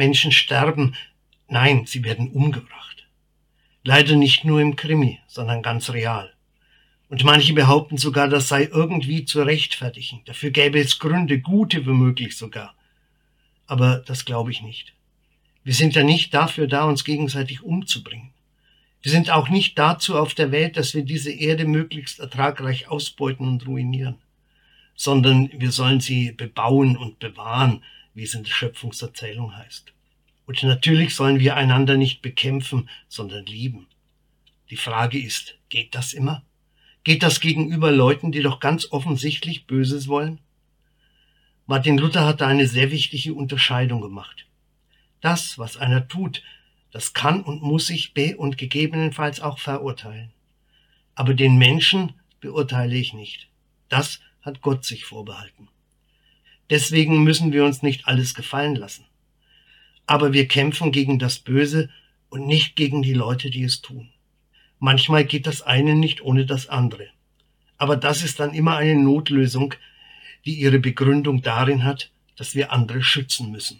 Menschen sterben, nein, sie werden umgebracht. Leider nicht nur im Krimi, sondern ganz real. Und manche behaupten sogar, das sei irgendwie zu rechtfertigen. Dafür gäbe es Gründe, gute womöglich sogar. Aber das glaube ich nicht. Wir sind ja nicht dafür da, uns gegenseitig umzubringen. Wir sind auch nicht dazu auf der Welt, dass wir diese Erde möglichst ertragreich ausbeuten und ruinieren, sondern wir sollen sie bebauen und bewahren, wie es in der Schöpfungserzählung heißt. Und natürlich sollen wir einander nicht bekämpfen, sondern lieben. Die Frage ist, geht das immer? Geht das gegenüber Leuten, die doch ganz offensichtlich Böses wollen? Martin Luther hat da eine sehr wichtige Unterscheidung gemacht. Das, was einer tut, das kann und muss ich be- und gegebenenfalls auch verurteilen. Aber den Menschen beurteile ich nicht. Das hat Gott sich vorbehalten. Deswegen müssen wir uns nicht alles gefallen lassen. Aber wir kämpfen gegen das Böse und nicht gegen die Leute, die es tun. Manchmal geht das eine nicht ohne das andere. Aber das ist dann immer eine Notlösung, die ihre Begründung darin hat, dass wir andere schützen müssen.